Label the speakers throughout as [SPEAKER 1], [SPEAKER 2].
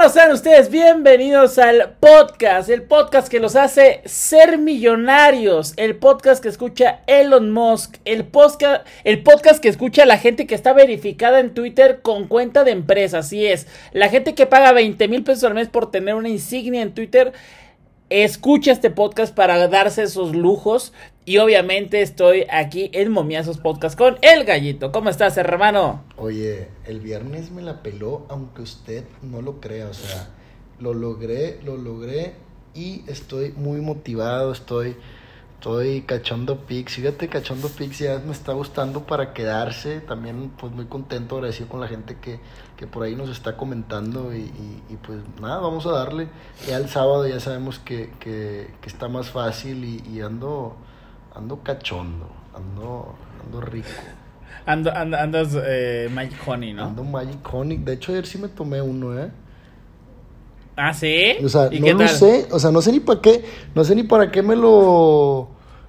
[SPEAKER 1] hermanos, sean ustedes bienvenidos al podcast, el podcast que los hace ser millonarios, el podcast que escucha Elon Musk, el podcast, el podcast que escucha la gente que está verificada en Twitter con cuenta de empresa, así es, la gente que paga 20 mil pesos al mes por tener una insignia en Twitter escucha este podcast para darse esos lujos. Y obviamente estoy aquí en Momiazos Podcast con El Gallito. ¿Cómo estás, hermano?
[SPEAKER 2] Oye, el viernes me la peló, aunque usted no lo crea. O sea, lo logré, lo logré y estoy muy motivado. Estoy Estoy cachando pics, fíjate, cachando pics ya me está gustando para quedarse. También, pues muy contento, agradecido con la gente que, que por ahí nos está comentando. Y, y, pues nada, vamos a darle. Ya el sábado ya sabemos que, que, que está más fácil y, ando, ando cachondo, ando, ando rico.
[SPEAKER 1] Ando, andas eh, Magic Honey, ¿no?
[SPEAKER 2] Ando Magic Honey. De hecho, ayer sí me tomé uno, ¿eh?
[SPEAKER 1] ¿Ah, sí?
[SPEAKER 2] O sea, no lo sé, o sea, no sé ni para qué, no sé ni para qué me lo...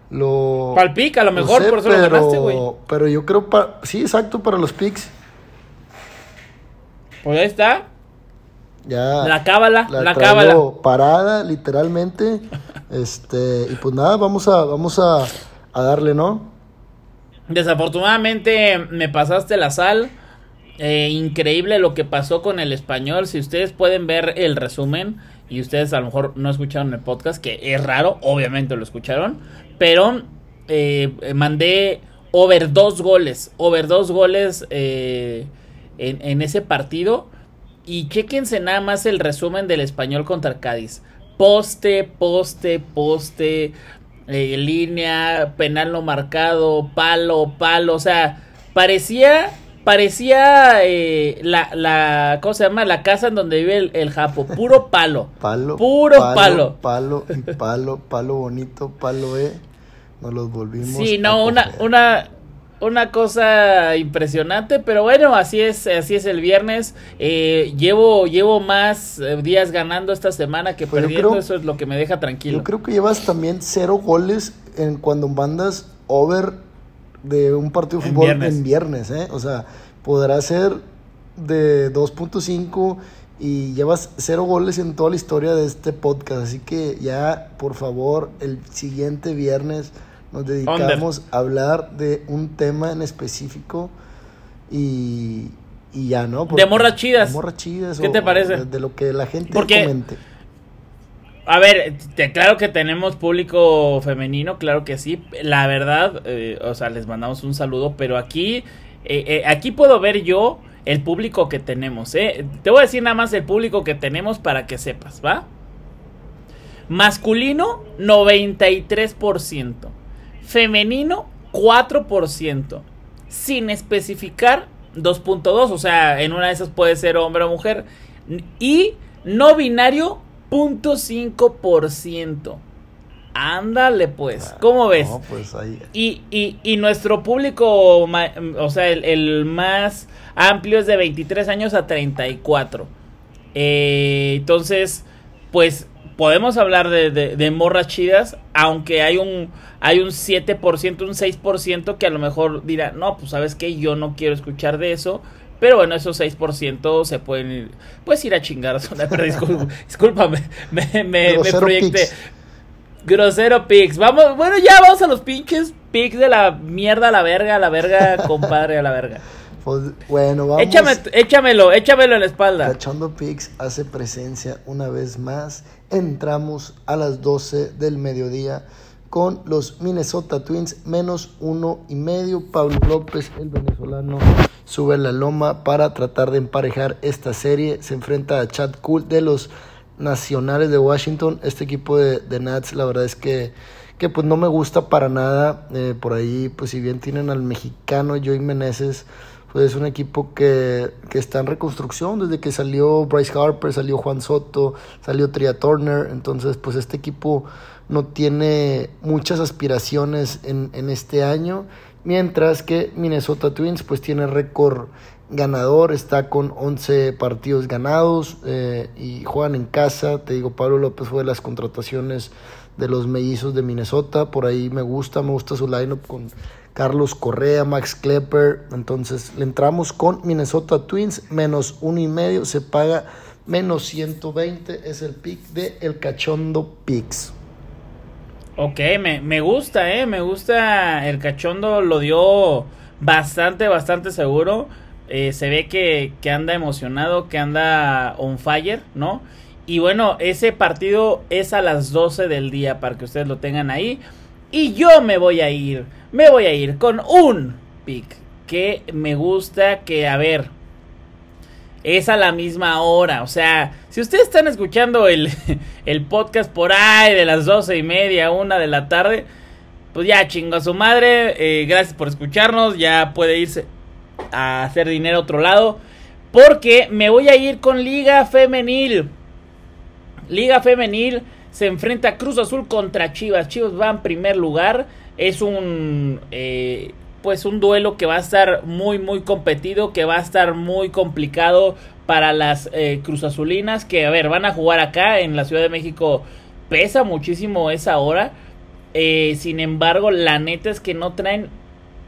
[SPEAKER 2] Lo...
[SPEAKER 1] Para el pick, a lo mejor, por eso lo ganaste, güey.
[SPEAKER 2] Pero yo creo para... Sí, exacto, para los picks.
[SPEAKER 1] Pues ahí está.
[SPEAKER 2] Ya.
[SPEAKER 1] La cábala, la, la cábala.
[SPEAKER 2] Parada, literalmente. este, y pues nada, vamos a, vamos a, a darle, ¿no?
[SPEAKER 1] Desafortunadamente me pasaste la sal. Eh, increíble lo que pasó con el español. Si ustedes pueden ver el resumen y ustedes a lo mejor no escucharon el podcast, que es raro, obviamente lo escucharon, pero eh, mandé over dos goles, over dos goles eh, en, ese partido. Y chequense nada más el resumen del español contra Cádiz. Poste, poste, poste, línea, penal no marcado, palo, palo. O sea, parecía parecía eh, la, la, ¿cómo se llama? La casa en donde vive el, el Japo, puro palo.
[SPEAKER 2] Palo.
[SPEAKER 1] Puro palo.
[SPEAKER 2] Palo, y palo, palo bonito, palo eh. Nos los volvimos.
[SPEAKER 1] Sí, no, una, una, una cosa impresionante, pero bueno, así es, así es el viernes. Eh, llevo, llevo más eh, días ganando esta semana que perdiendo, eso es lo que me deja tranquilo.
[SPEAKER 2] Yo creo que llevas también cero goles en cuando mandas over de un partido de fútbol en viernes, ¿eh? O sea, podrá ser de 2.5 y llevas cero goles en toda la historia de este podcast. Así que ya, por favor, el siguiente viernes nos dedicamos a hablar de un tema en específico y, y ya, ¿no?
[SPEAKER 1] de morras chidas.
[SPEAKER 2] De morras chidas.
[SPEAKER 1] ¿Qué te parece?
[SPEAKER 2] De, lo que la gente comente.
[SPEAKER 1] A ver, claro que tenemos público femenino, claro que sí. La verdad, eh, o sea, les mandamos un saludo, pero aquí, eh, eh, aquí puedo ver yo el público que tenemos, ¿eh? Te voy a decir nada más el público que tenemos para que sepas, ¿va? Masculino, 93%. Femenino, 4%. Sin especificar 2.2, o sea, en una de esas puede ser hombre o mujer. Y no binario, .5%. Ándale pues, ah, ¿cómo ves?
[SPEAKER 2] pues ahí.
[SPEAKER 1] Y, y, y, nuestro público, o sea, el, más amplio es de 23 años a 34. Eh, entonces, pues podemos hablar de, de, de, morras chidas, aunque hay un, hay un 7%, un 6% que a lo mejor dirá, no, pues sabes que yo no quiero escuchar de eso. Pero bueno, esos 6% se pueden ir, pues ir a chingar. Pero discúlpame, me, me, me proyecté. Grosero Pix. Vamos, bueno, ya vamos a los pinches Pix de la mierda a la verga, a la verga, compadre, a la verga.
[SPEAKER 2] Pues, bueno, vamos.
[SPEAKER 1] Échame, échamelo, échamelo en la espalda.
[SPEAKER 2] Cachondo Pix hace presencia una vez más. Entramos a las 12 del mediodía con los Minnesota Twins menos uno y medio. Pablo López, el venezolano, sube la loma para tratar de emparejar esta serie. Se enfrenta a Chad Cool de los Nacionales de Washington. Este equipo de, de Nats, la verdad es que, que pues no me gusta para nada. Eh, por ahí, pues si bien tienen al mexicano Joey Meneses, pues es un equipo que, que, está en reconstrucción desde que salió Bryce Harper, salió Juan Soto, salió Tria Turner. Entonces, pues este equipo no tiene muchas aspiraciones en, en este año, mientras que Minnesota Twins pues tiene récord ganador, está con 11 partidos ganados eh, y juegan en casa. Te digo, Pablo López fue de las contrataciones de los mellizos de Minnesota, por ahí me gusta, me gusta su lineup con Carlos Correa, Max Klepper, entonces le entramos con Minnesota Twins, menos uno y medio, se paga menos 120 es el pick de El Cachondo Pix.
[SPEAKER 1] Ok, me, me gusta, eh, me gusta. El Cachondo lo dio bastante, bastante seguro. Eh, se ve que, que anda emocionado, que anda on fire, ¿no? Y bueno, ese partido es a las 12 del día para que ustedes lo tengan ahí. Y yo me voy a ir, me voy a ir con un pick que me gusta que, a ver, es a la misma hora. O sea, si ustedes están escuchando el, el podcast por ahí de las doce y media, una de la tarde, pues ya chingo a su madre. Eh, gracias por escucharnos. Ya puede irse a hacer dinero a otro lado. Porque me voy a ir con Liga Femenil. Liga Femenil se enfrenta a Cruz Azul contra Chivas. Chivas va en primer lugar. Es un eh, pues un duelo que va a estar muy muy competido, que va a estar muy complicado para las eh, Cruz Azulinas, que a ver, van a jugar acá en la Ciudad de México, pesa muchísimo esa hora, eh, sin embargo, la neta es que no traen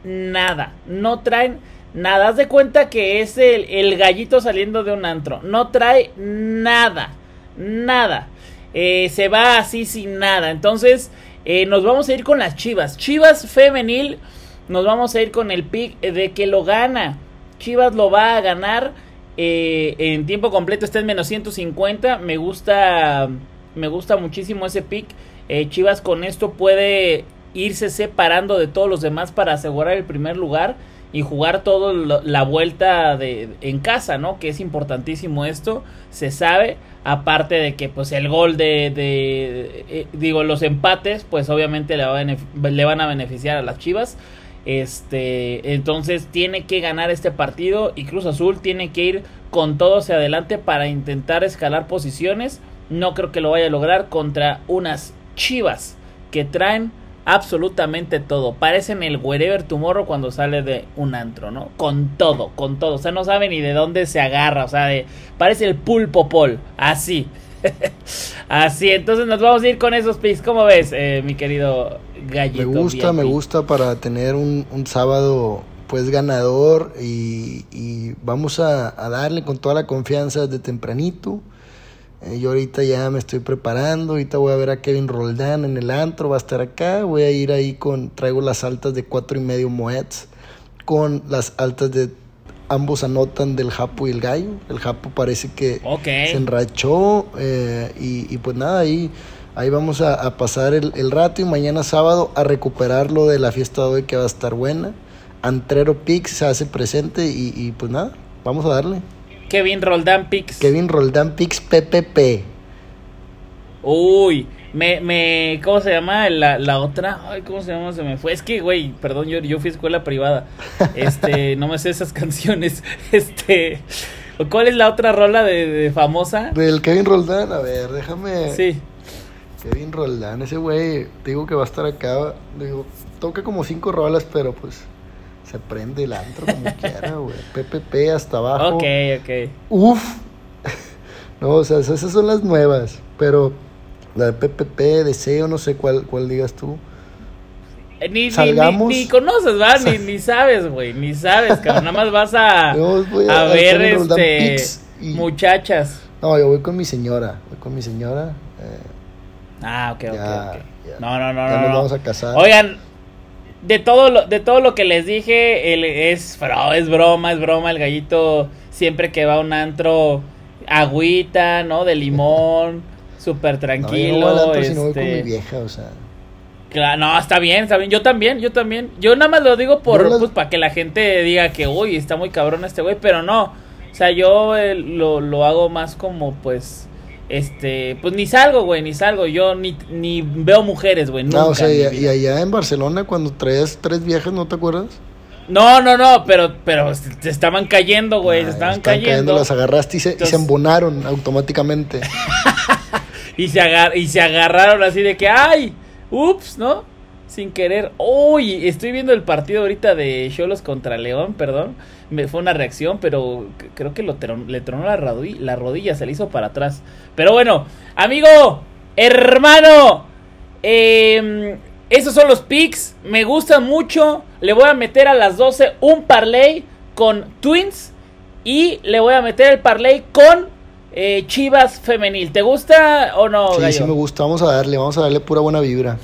[SPEAKER 1] nada, no traen nada, haz de cuenta que es el, gallito saliendo de un antro, no trae nada, nada, eh, se va así sin nada, entonces nos vamos a ir con las Chivas, Chivas femenil, nos vamos a ir con el pick de que lo gana. Chivas lo va a ganar eh, en tiempo completo, está en menos 150. Me gusta, me gusta muchísimo ese pick. Eh, Chivas con esto puede irse separando de todos los demás para asegurar el primer lugar y jugar toda la vuelta de, en casa, ¿no? Que es importantísimo esto, se sabe. Aparte de que, pues, el gol de, de eh, digo, los empates, pues, obviamente le, va le van a beneficiar a las Chivas. Este, entonces tiene que ganar este partido y Cruz Azul tiene que ir con todo hacia adelante para intentar escalar posiciones. No creo que lo vaya a lograr contra unas Chivas que traen absolutamente todo. Parecen el Wherever Tomorrow cuando sale de un antro, ¿no? Con todo, con todo. O sea, no sabe ni de dónde se agarra. O sea, de, parece el pulpo pol. Así. Así, entonces nos vamos a ir con esos picks. ¿Cómo ves, eh, mi querido gallito?
[SPEAKER 2] Me gusta, me gusta para tener un, sábado pues ganador y, vamos a, darle con toda la confianza de tempranito. Eh, yo ahorita ya me estoy preparando, ahorita voy a ver a Kevin Roldán en el antro, va a estar acá, voy a ir ahí con, traigo las altas de cuatro y medio moeds, con las altas de ambos anotan del Japo y el Gallo. El Japo parece que se enrachó eh, y, pues nada, ahí, ahí vamos a, pasar el, rato y mañana sábado a recuperarlo de la fiesta de hoy que va a estar buena. Antrero Pix se hace presente y, pues nada, vamos a darle.
[SPEAKER 1] Kevin Roldán Pix.
[SPEAKER 2] Kevin Roldán Pix PPP.
[SPEAKER 1] Uy, me, me, ¿cómo se llama la, la otra? Ay, ¿cómo se llama? Se me fue. Es que, güey, perdón, yo, yo fui a escuela privada. Este, no me sé esas canciones. Este, ¿cuál es la otra rola de, famosa?
[SPEAKER 2] Del Kevin Roldán, a ver, déjame.
[SPEAKER 1] Sí.
[SPEAKER 2] Kevin Roldán, ese güey, digo que va a estar acá. Digo, toca como cinco rolas, pero pues se prende el antro como quiera, güey. PPP hasta abajo.
[SPEAKER 1] Ok, ok.
[SPEAKER 2] Uf. No, o sea, esas son las nuevas, pero la de PPP, Deseo, no sé cuál, cuál digas tú.
[SPEAKER 1] Eh, ni, Salgamos. Ni, conoces, ¿va? Ni, ni sabes, güey. Ni sabes, cabrón. Nada más vas a, a, ver este, muchachas.
[SPEAKER 2] No, yo voy con mi señora. Voy con mi señora.
[SPEAKER 1] Eh, ah, ok, ok, No, no, no.
[SPEAKER 2] Ya
[SPEAKER 1] no,
[SPEAKER 2] nos vamos a casar.
[SPEAKER 1] Oigan, de todo lo, de todo lo que les dije, el, es, es broma, es broma. El gallito siempre que va a un antro, agüita, ¿no? De limón súper tranquilo. No,
[SPEAKER 2] este... voy con mi este, vieja, o sea.
[SPEAKER 1] Claro, no, está bien, está bien. Yo también, yo también. Yo nada más lo digo por, pues, para que la gente diga que, uy, está muy cabrón este güey, pero no. O sea, yo eh, lo, lo hago más como, pues, este, pues ni salgo, güey, ni salgo. Yo ni, ni veo mujeres, güey. No, o sea,
[SPEAKER 2] y, allá en Barcelona cuando traes tres viejas, ¿no te acuerdas?
[SPEAKER 1] No, no, no, pero, pero se estaban cayendo, güey, se estaban, cayendo.
[SPEAKER 2] Las agarraste y se, y se embonaron automáticamente.
[SPEAKER 1] y, se agar y se agarraron así de que, ¡ay! ¡Ups! ¿No? Sin querer. ¡Uy! Estoy viendo el partido ahorita de Cholos contra León, perdón. Me, fue una reacción, pero creo que le tronó la, rodilla, la rodilla, se le hizo para atrás. Pero bueno, amigo, hermano, eh, esos son los picks. Me gustan mucho. Le voy a meter a las 12 un parlay con Twins. Y le voy a meter el parlay con eh, Chivas Femenil. ¿Te gusta o no?
[SPEAKER 2] Sí, sí me gusta. Vamos a darle, vamos a darle pura buena vibra.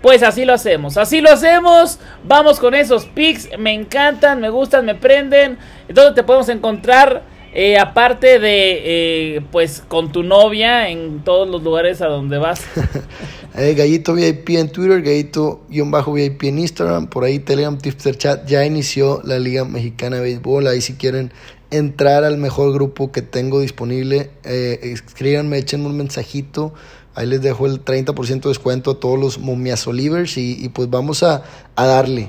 [SPEAKER 1] Pues así lo hacemos, así lo hacemos. Vamos con esos pics, me encantan, me gustan, me prenden. ¿Dónde te podemos encontrar? Eh, aparte de, eh, pues, con tu novia en todos los lugares a donde vas.
[SPEAKER 2] eh, Gallito VIP en Twitter, Gallito-VIP en Instagram, por ahí Telegram, Tipster Chat. Ya inició la Liga Mexicana de Béisbol. Ahí si quieren entrar al mejor grupo que tengo disponible, eh, escríbanme, échenme un mensajito. Ahí les dejo el 30% de descuento a todos los momiasolivers y, y pues vamos a, a darle.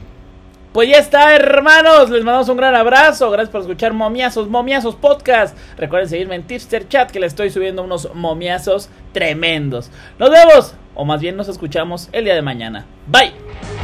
[SPEAKER 1] Pues ya está, hermanos. Les mandamos un gran abrazo. Gracias por escuchar Momiazos, Momiazos Podcast. Recuerden seguirme en Tipster Chat que les estoy subiendo unos momiazos tremendos. Nos vemos, o más bien nos escuchamos el día de mañana. Bye.